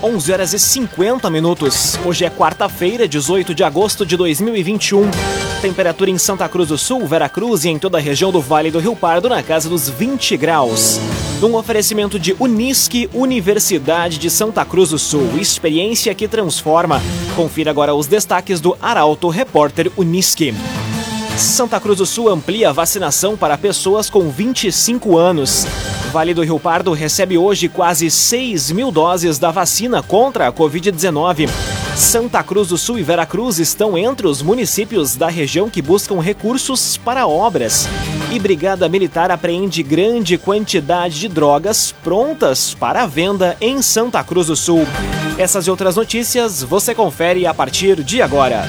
11 horas e 50 minutos. Hoje é quarta-feira, 18 de agosto de 2021. Temperatura em Santa Cruz do Sul, Veracruz e em toda a região do Vale do Rio Pardo na casa dos 20 graus. Num oferecimento de Unisque, Universidade de Santa Cruz do Sul. Experiência que transforma. Confira agora os destaques do Arauto Repórter Unisque. Santa Cruz do Sul amplia a vacinação para pessoas com 25 anos. Vale do Rio Pardo recebe hoje quase 6 mil doses da vacina contra a Covid-19. Santa Cruz do Sul e Veracruz estão entre os municípios da região que buscam recursos para obras. E Brigada Militar apreende grande quantidade de drogas prontas para venda em Santa Cruz do Sul. Essas e outras notícias você confere a partir de agora.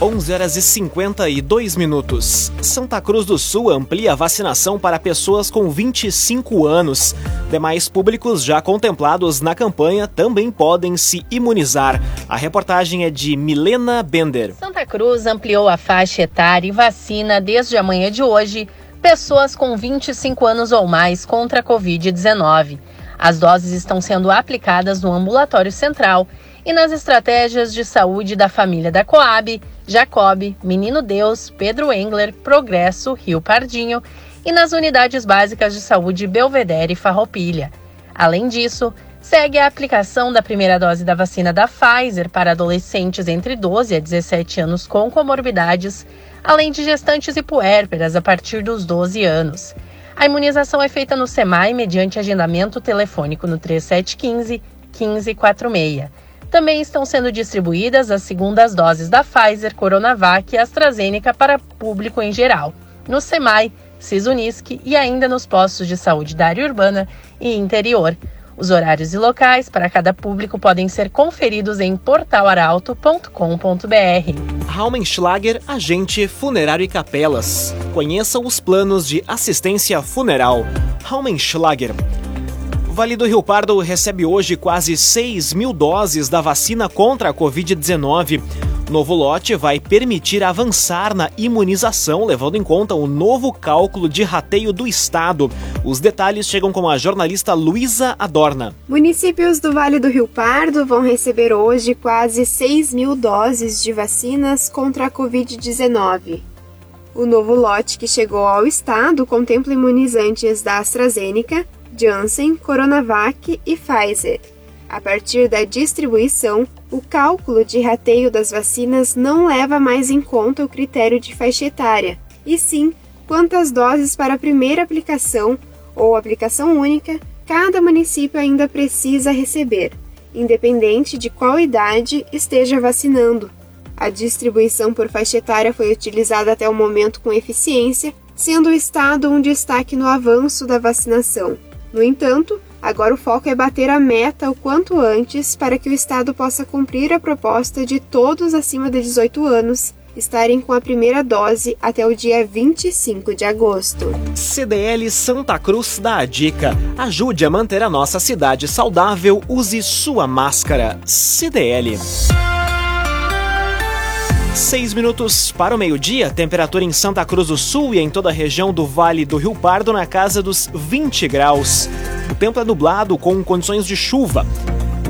11 horas e 52 minutos. Santa Cruz do Sul amplia a vacinação para pessoas com 25 anos. Demais públicos já contemplados na campanha também podem se imunizar. A reportagem é de Milena Bender. Santa Cruz ampliou a faixa etária e vacina desde a manhã de hoje pessoas com 25 anos ou mais contra a Covid-19. As doses estão sendo aplicadas no ambulatório central e nas estratégias de saúde da família da Coab, Jacob, Menino Deus, Pedro Engler, Progresso, Rio Pardinho e nas unidades básicas de saúde Belvedere e Farroupilha. Além disso, segue a aplicação da primeira dose da vacina da Pfizer para adolescentes entre 12 a 17 anos com comorbidades, além de gestantes e puérperas a partir dos 12 anos. A imunização é feita no SEMAI mediante agendamento telefônico no 3715 1546. Também estão sendo distribuídas as segundas doses da Pfizer, Coronavac e AstraZeneca para público em geral, no SEMAI, Sisunisc e ainda nos postos de saúde da área urbana e interior. Os horários e locais para cada público podem ser conferidos em portalaralto.com.br. Raumenschlager, agente funerário e capelas. Conheça os planos de assistência funeral. Raumenschlager Vale do Rio Pardo recebe hoje quase 6 mil doses da vacina contra a Covid-19. Novo lote vai permitir avançar na imunização, levando em conta o novo cálculo de rateio do Estado. Os detalhes chegam com a jornalista Luísa Adorna. Municípios do Vale do Rio Pardo vão receber hoje quase 6 mil doses de vacinas contra a Covid-19. O novo lote que chegou ao Estado contempla imunizantes da AstraZeneca, Janssen, Coronavac e Pfizer. A partir da distribuição, o cálculo de rateio das vacinas não leva mais em conta o critério de faixa etária, e sim quantas doses para a primeira aplicação ou aplicação única cada município ainda precisa receber, independente de qual idade esteja vacinando. A distribuição por faixa etária foi utilizada até o momento com eficiência, sendo o estado um destaque no avanço da vacinação. No entanto, agora o foco é bater a meta o quanto antes para que o Estado possa cumprir a proposta de todos acima de 18 anos estarem com a primeira dose até o dia 25 de agosto. CDL Santa Cruz dá a dica: ajude a manter a nossa cidade saudável, use sua máscara. CDL. Seis minutos para o meio-dia, temperatura em Santa Cruz do Sul e em toda a região do Vale do Rio Pardo na casa dos 20 graus. O tempo é nublado com condições de chuva.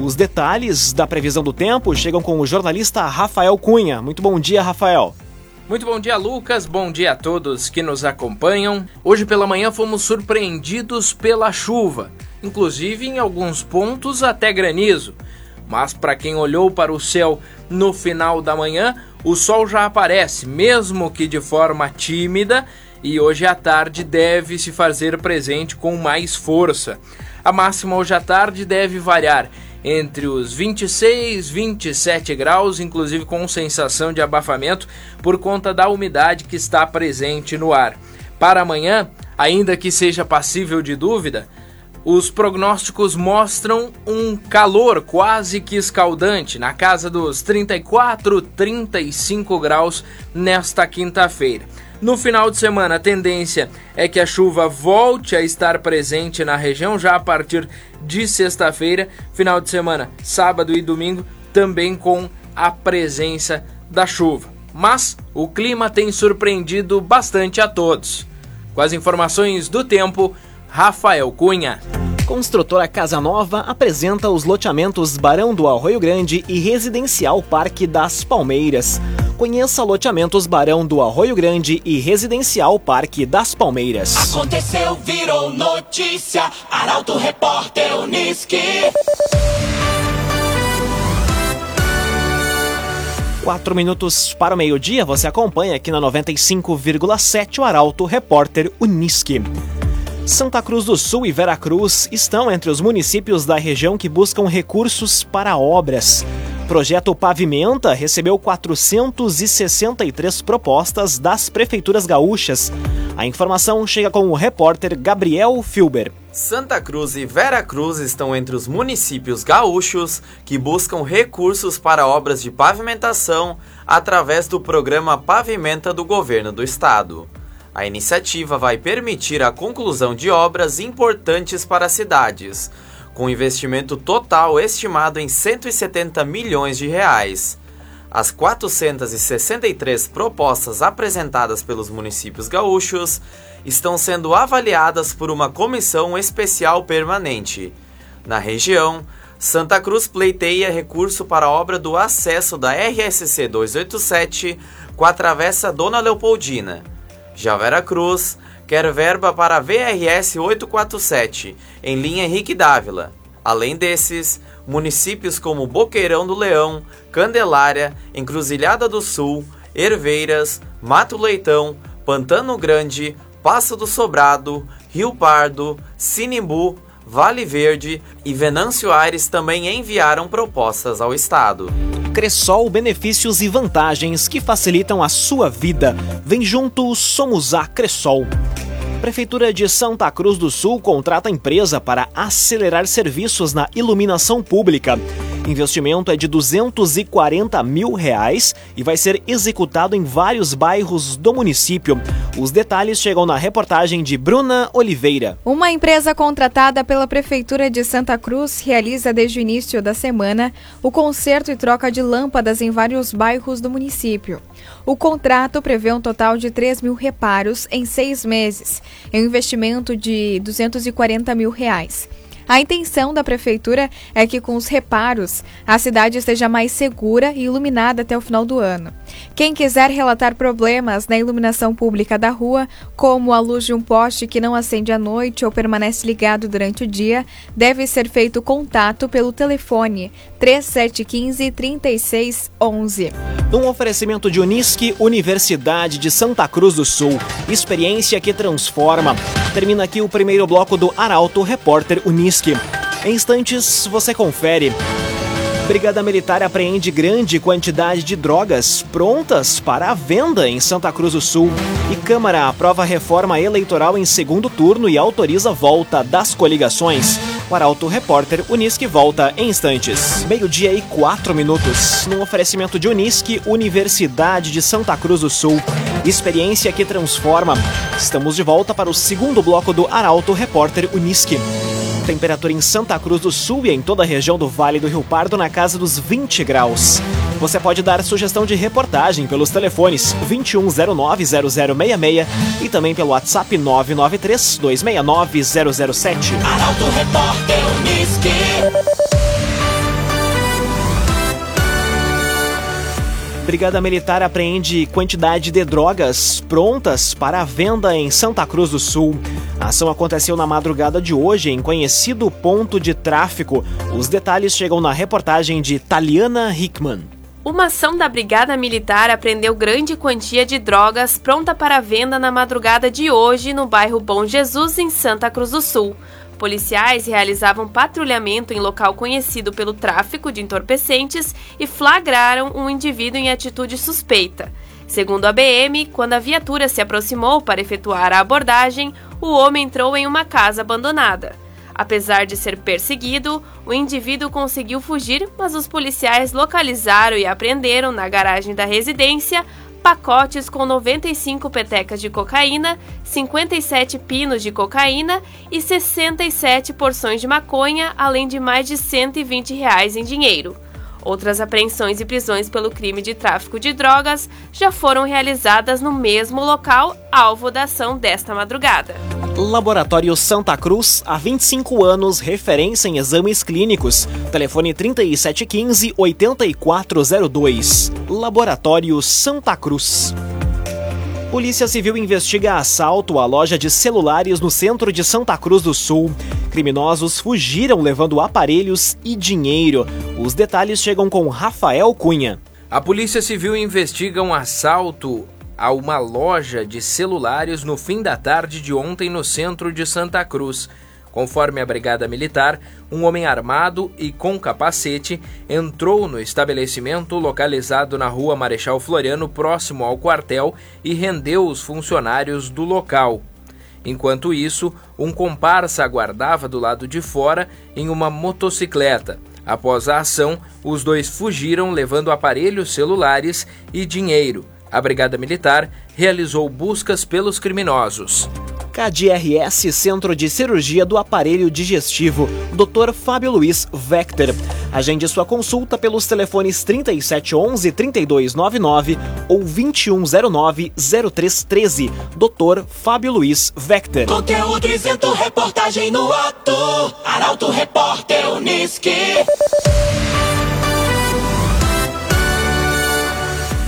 Os detalhes da previsão do tempo chegam com o jornalista Rafael Cunha. Muito bom dia, Rafael. Muito bom dia, Lucas. Bom dia a todos que nos acompanham. Hoje pela manhã fomos surpreendidos pela chuva, inclusive em alguns pontos até granizo. Mas para quem olhou para o céu no final da manhã, o sol já aparece, mesmo que de forma tímida, e hoje à tarde deve se fazer presente com mais força. A máxima hoje à tarde deve variar entre os 26 e 27 graus, inclusive com sensação de abafamento por conta da umidade que está presente no ar. Para amanhã, ainda que seja passível de dúvida, os prognósticos mostram um calor quase que escaldante, na casa dos 34, 35 graus nesta quinta-feira. No final de semana, a tendência é que a chuva volte a estar presente na região já a partir de sexta-feira, final de semana, sábado e domingo, também com a presença da chuva. Mas o clima tem surpreendido bastante a todos. Com as informações do tempo, Rafael Cunha. Construtora Casa Nova apresenta os loteamentos Barão do Arroio Grande e Residencial Parque das Palmeiras. Conheça loteamentos Barão do Arroio Grande e Residencial Parque das Palmeiras. Aconteceu, virou notícia. Arauto Repórter Uniski. Quatro minutos para o meio-dia, você acompanha aqui na 95,7 o Arauto Repórter Uniski. Santa Cruz do Sul e Veracruz estão entre os municípios da região que buscam recursos para obras. Projeto Pavimenta recebeu 463 propostas das prefeituras gaúchas. A informação chega com o repórter Gabriel Filber. Santa Cruz e Veracruz estão entre os municípios gaúchos que buscam recursos para obras de pavimentação através do programa Pavimenta do governo do estado. A iniciativa vai permitir a conclusão de obras importantes para as cidades, com investimento total estimado em 170 milhões de reais. As 463 propostas apresentadas pelos municípios gaúchos estão sendo avaliadas por uma comissão especial permanente. Na região, Santa Cruz pleiteia recurso para a obra do acesso da RSC 287 com a travessa Dona Leopoldina. Já Vera Cruz quer verba para VRS 847, em linha Henrique Dávila. Além desses, municípios como Boqueirão do Leão, Candelária, Encruzilhada do Sul, Herveiras, Mato Leitão, Pantano Grande, Passo do Sobrado, Rio Pardo, Sinimbu, Vale Verde e Venâncio Aires também enviaram propostas ao Estado. Cressol benefícios e vantagens que facilitam a sua vida. Vem junto, somos a Cressol. Prefeitura de Santa Cruz do Sul contrata empresa para acelerar serviços na iluminação pública. Investimento é de 240 mil reais e vai ser executado em vários bairros do município. Os detalhes chegam na reportagem de Bruna Oliveira. Uma empresa contratada pela Prefeitura de Santa Cruz realiza desde o início da semana o conserto e troca de lâmpadas em vários bairros do município. O contrato prevê um total de 3 mil reparos em seis meses, em um investimento de 240 mil reais. A intenção da prefeitura é que, com os reparos, a cidade esteja mais segura e iluminada até o final do ano. Quem quiser relatar problemas na iluminação pública da rua, como a luz de um poste que não acende à noite ou permanece ligado durante o dia, deve ser feito contato pelo telefone 3715 3611. Um oferecimento de Unisque, Universidade de Santa Cruz do Sul. Experiência que transforma. Termina aqui o primeiro bloco do Arauto Repórter Unisque. Em instantes, você confere. Brigada Militar apreende grande quantidade de drogas prontas para a venda em Santa Cruz do Sul. E Câmara aprova reforma eleitoral em segundo turno e autoriza volta das coligações. O Arauto Repórter Unisque volta em instantes. Meio-dia e quatro minutos. Num oferecimento de Unisque, Universidade de Santa Cruz do Sul. Experiência que transforma. Estamos de volta para o segundo bloco do Arauto Repórter Unisque. Temperatura em Santa Cruz do Sul e em toda a região do Vale do Rio Pardo na casa dos 20 graus. Você pode dar sugestão de reportagem pelos telefones 2109-0066 e também pelo WhatsApp 993-269-007. Arauto Repórter Uniski. Brigada Militar apreende quantidade de drogas prontas para venda em Santa Cruz do Sul. A ação aconteceu na madrugada de hoje em conhecido ponto de tráfico. Os detalhes chegam na reportagem de Taliana Hickman. Uma ação da Brigada Militar apreendeu grande quantia de drogas pronta para venda na madrugada de hoje no bairro Bom Jesus, em Santa Cruz do Sul. Policiais realizavam patrulhamento em local conhecido pelo tráfico de entorpecentes e flagraram um indivíduo em atitude suspeita. Segundo a BM, quando a viatura se aproximou para efetuar a abordagem, o homem entrou em uma casa abandonada. Apesar de ser perseguido, o indivíduo conseguiu fugir, mas os policiais localizaram e apreenderam na garagem da residência pacotes com 95 petecas de cocaína, 57 pinos de cocaína e 67 porções de maconha, além de mais de 120 reais em dinheiro. Outras apreensões e prisões pelo crime de tráfico de drogas já foram realizadas no mesmo local, alvo da ação desta madrugada. Laboratório Santa Cruz, há 25 anos, referência em exames clínicos. Telefone 3715-8402. Laboratório Santa Cruz. Polícia Civil investiga assalto à loja de celulares no centro de Santa Cruz do Sul. Criminosos fugiram levando aparelhos e dinheiro. Os detalhes chegam com Rafael Cunha. A Polícia Civil investiga um assalto a uma loja de celulares no fim da tarde de ontem no centro de Santa Cruz. Conforme a Brigada Militar, um homem armado e com capacete entrou no estabelecimento localizado na rua Marechal Floriano, próximo ao quartel, e rendeu os funcionários do local. Enquanto isso, um comparsa aguardava do lado de fora em uma motocicleta. Após a ação, os dois fugiram levando aparelhos celulares e dinheiro. A Brigada Militar realizou buscas pelos criminosos. KDRS Centro de Cirurgia do Aparelho Digestivo, Dr. Fábio Luiz Vector. Agende sua consulta pelos telefones 3711 3299 ou 2109 0313. Dr. Fábio Luiz Vector. Conteúdo isento, reportagem no ato. Arauto Repórter Uniski.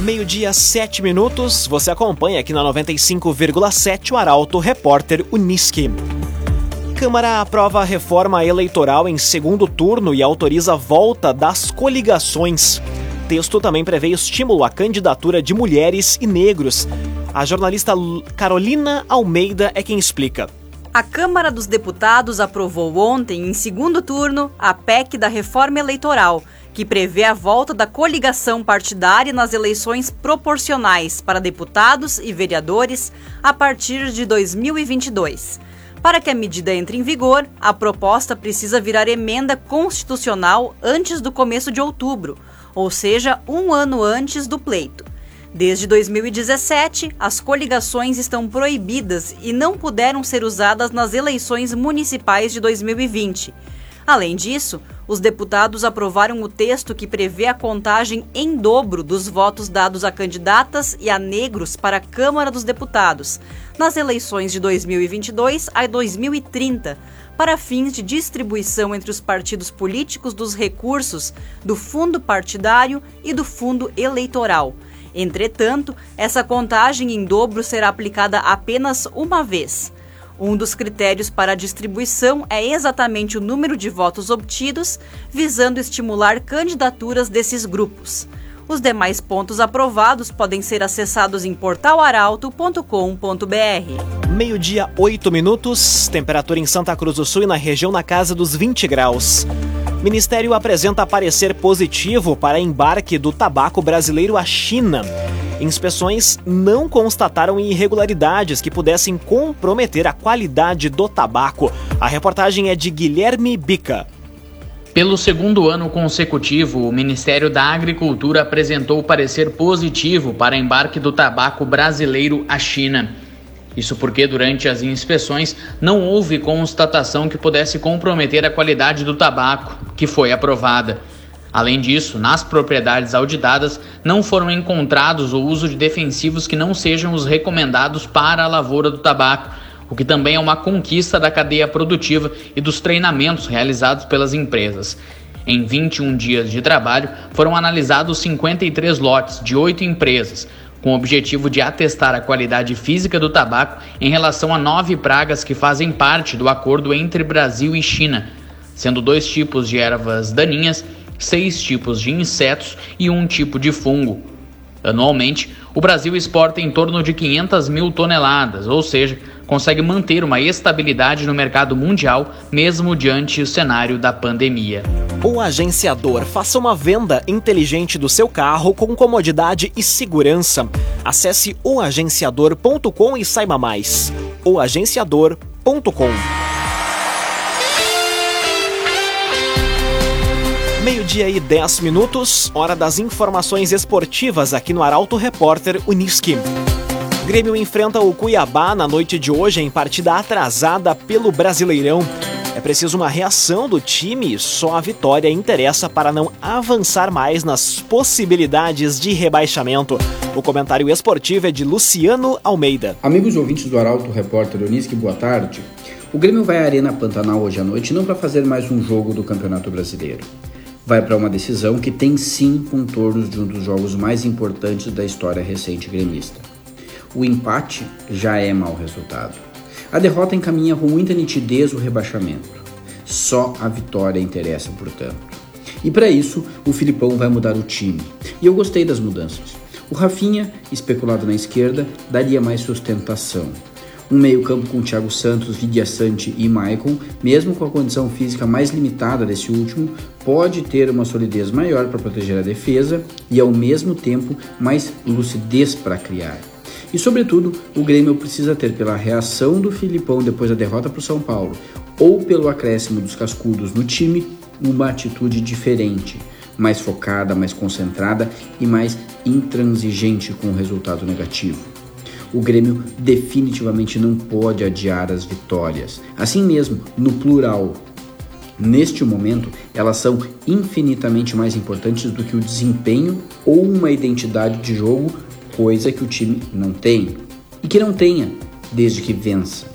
Meio-dia, sete minutos. Você acompanha aqui na 95,7 o Arauto Repórter Uniski. Câmara aprova a reforma eleitoral em segundo turno e autoriza a volta das coligações. Texto também prevê estímulo à candidatura de mulheres e negros. A jornalista Carolina Almeida é quem explica. A Câmara dos Deputados aprovou ontem, em segundo turno, a PEC da reforma eleitoral que prevê a volta da coligação partidária nas eleições proporcionais para deputados e vereadores a partir de 2022. Para que a medida entre em vigor, a proposta precisa virar emenda constitucional antes do começo de outubro, ou seja, um ano antes do pleito. Desde 2017, as coligações estão proibidas e não puderam ser usadas nas eleições municipais de 2020. Além disso, os deputados aprovaram o texto que prevê a contagem em dobro dos votos dados a candidatas e a negros para a Câmara dos Deputados nas eleições de 2022 a 2030, para fins de distribuição entre os partidos políticos dos recursos do fundo partidário e do fundo eleitoral. Entretanto, essa contagem em dobro será aplicada apenas uma vez. Um dos critérios para a distribuição é exatamente o número de votos obtidos, visando estimular candidaturas desses grupos. Os demais pontos aprovados podem ser acessados em portalaralto.com.br. Meio-dia, 8 minutos, temperatura em Santa Cruz do Sul e na região na casa dos 20 graus. Ministério apresenta parecer positivo para embarque do tabaco brasileiro à China. Inspeções não constataram irregularidades que pudessem comprometer a qualidade do tabaco. A reportagem é de Guilherme Bica. Pelo segundo ano consecutivo, o Ministério da Agricultura apresentou parecer positivo para embarque do tabaco brasileiro à China. Isso porque durante as inspeções não houve constatação que pudesse comprometer a qualidade do tabaco, que foi aprovada. Além disso, nas propriedades auditadas não foram encontrados o uso de defensivos que não sejam os recomendados para a lavoura do tabaco, o que também é uma conquista da cadeia produtiva e dos treinamentos realizados pelas empresas. Em 21 dias de trabalho, foram analisados 53 lotes de oito empresas, com o objetivo de atestar a qualidade física do tabaco em relação a nove pragas que fazem parte do acordo entre Brasil e China, sendo dois tipos de ervas daninhas seis tipos de insetos e um tipo de fungo. Anualmente, o Brasil exporta em torno de 500 mil toneladas, ou seja, consegue manter uma estabilidade no mercado mundial, mesmo diante do cenário da pandemia. O agenciador faça uma venda inteligente do seu carro com comodidade e segurança. Acesse oagenciador.com e saiba mais. oagenciador.com Meio-dia e 10 minutos, hora das informações esportivas aqui no Arauto Repórter Uniski. Grêmio enfrenta o Cuiabá na noite de hoje em partida atrasada pelo Brasileirão. É preciso uma reação do time só a vitória interessa para não avançar mais nas possibilidades de rebaixamento. O comentário esportivo é de Luciano Almeida. Amigos ouvintes do Arauto Repórter Uniski, boa tarde. O Grêmio vai à Arena Pantanal hoje à noite não para fazer mais um jogo do Campeonato Brasileiro. Vai para uma decisão que tem sim contornos de um dos jogos mais importantes da história recente gremista. O empate já é mau resultado. A derrota encaminha com muita nitidez o rebaixamento. Só a vitória interessa, portanto. E para isso, o Filipão vai mudar o time. E eu gostei das mudanças. O Rafinha, especulado na esquerda, daria mais sustentação. Um meio-campo com Thiago Santos, Vidia Sante e Maicon, mesmo com a condição física mais limitada desse último, pode ter uma solidez maior para proteger a defesa e, ao mesmo tempo, mais lucidez para criar. E, sobretudo, o Grêmio precisa ter, pela reação do Filipão depois da derrota para o São Paulo, ou pelo acréscimo dos cascudos no time, uma atitude diferente, mais focada, mais concentrada e mais intransigente com o resultado negativo. O Grêmio definitivamente não pode adiar as vitórias. Assim mesmo, no plural, Neste momento, elas são infinitamente mais importantes do que o desempenho ou uma identidade de jogo coisa que o time não tem e que não tenha desde que vença.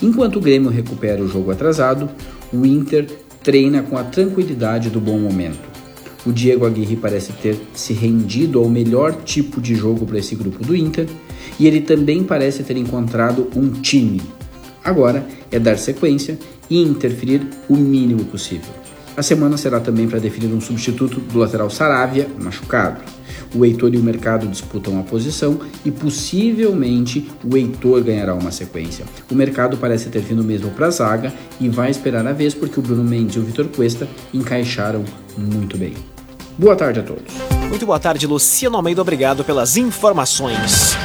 Enquanto o Grêmio recupera o jogo atrasado, o Inter treina com a tranquilidade do bom momento. O Diego Aguirre parece ter se rendido ao melhor tipo de jogo para esse grupo do Inter e ele também parece ter encontrado um time. Agora é dar sequência e interferir o mínimo possível. A semana será também para definir um substituto do lateral Saravia, machucado. O Heitor e o Mercado disputam a posição e possivelmente o Heitor ganhará uma sequência. O Mercado parece ter vindo mesmo para a zaga e vai esperar a vez porque o Bruno Mendes e o Vitor Cuesta encaixaram muito bem. Boa tarde a todos. Muito boa tarde, Luciano Almeida. Obrigado pelas informações.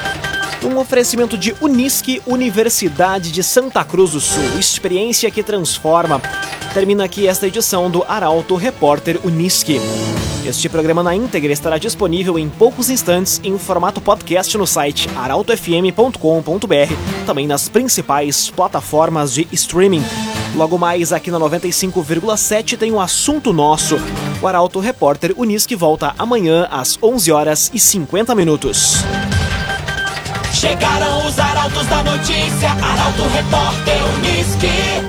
Um oferecimento de Unisque, Universidade de Santa Cruz do Sul. Experiência que transforma. Termina aqui esta edição do Arauto Repórter Unisque. Este programa na íntegra estará disponível em poucos instantes em formato podcast no site arautofm.com.br, também nas principais plataformas de streaming. Logo mais aqui na 95,7 tem um assunto nosso. O Arauto Repórter Unisque volta amanhã às 11 horas e 50 minutos. Chegaram os arautos da notícia, Arauto Repórter Uniski.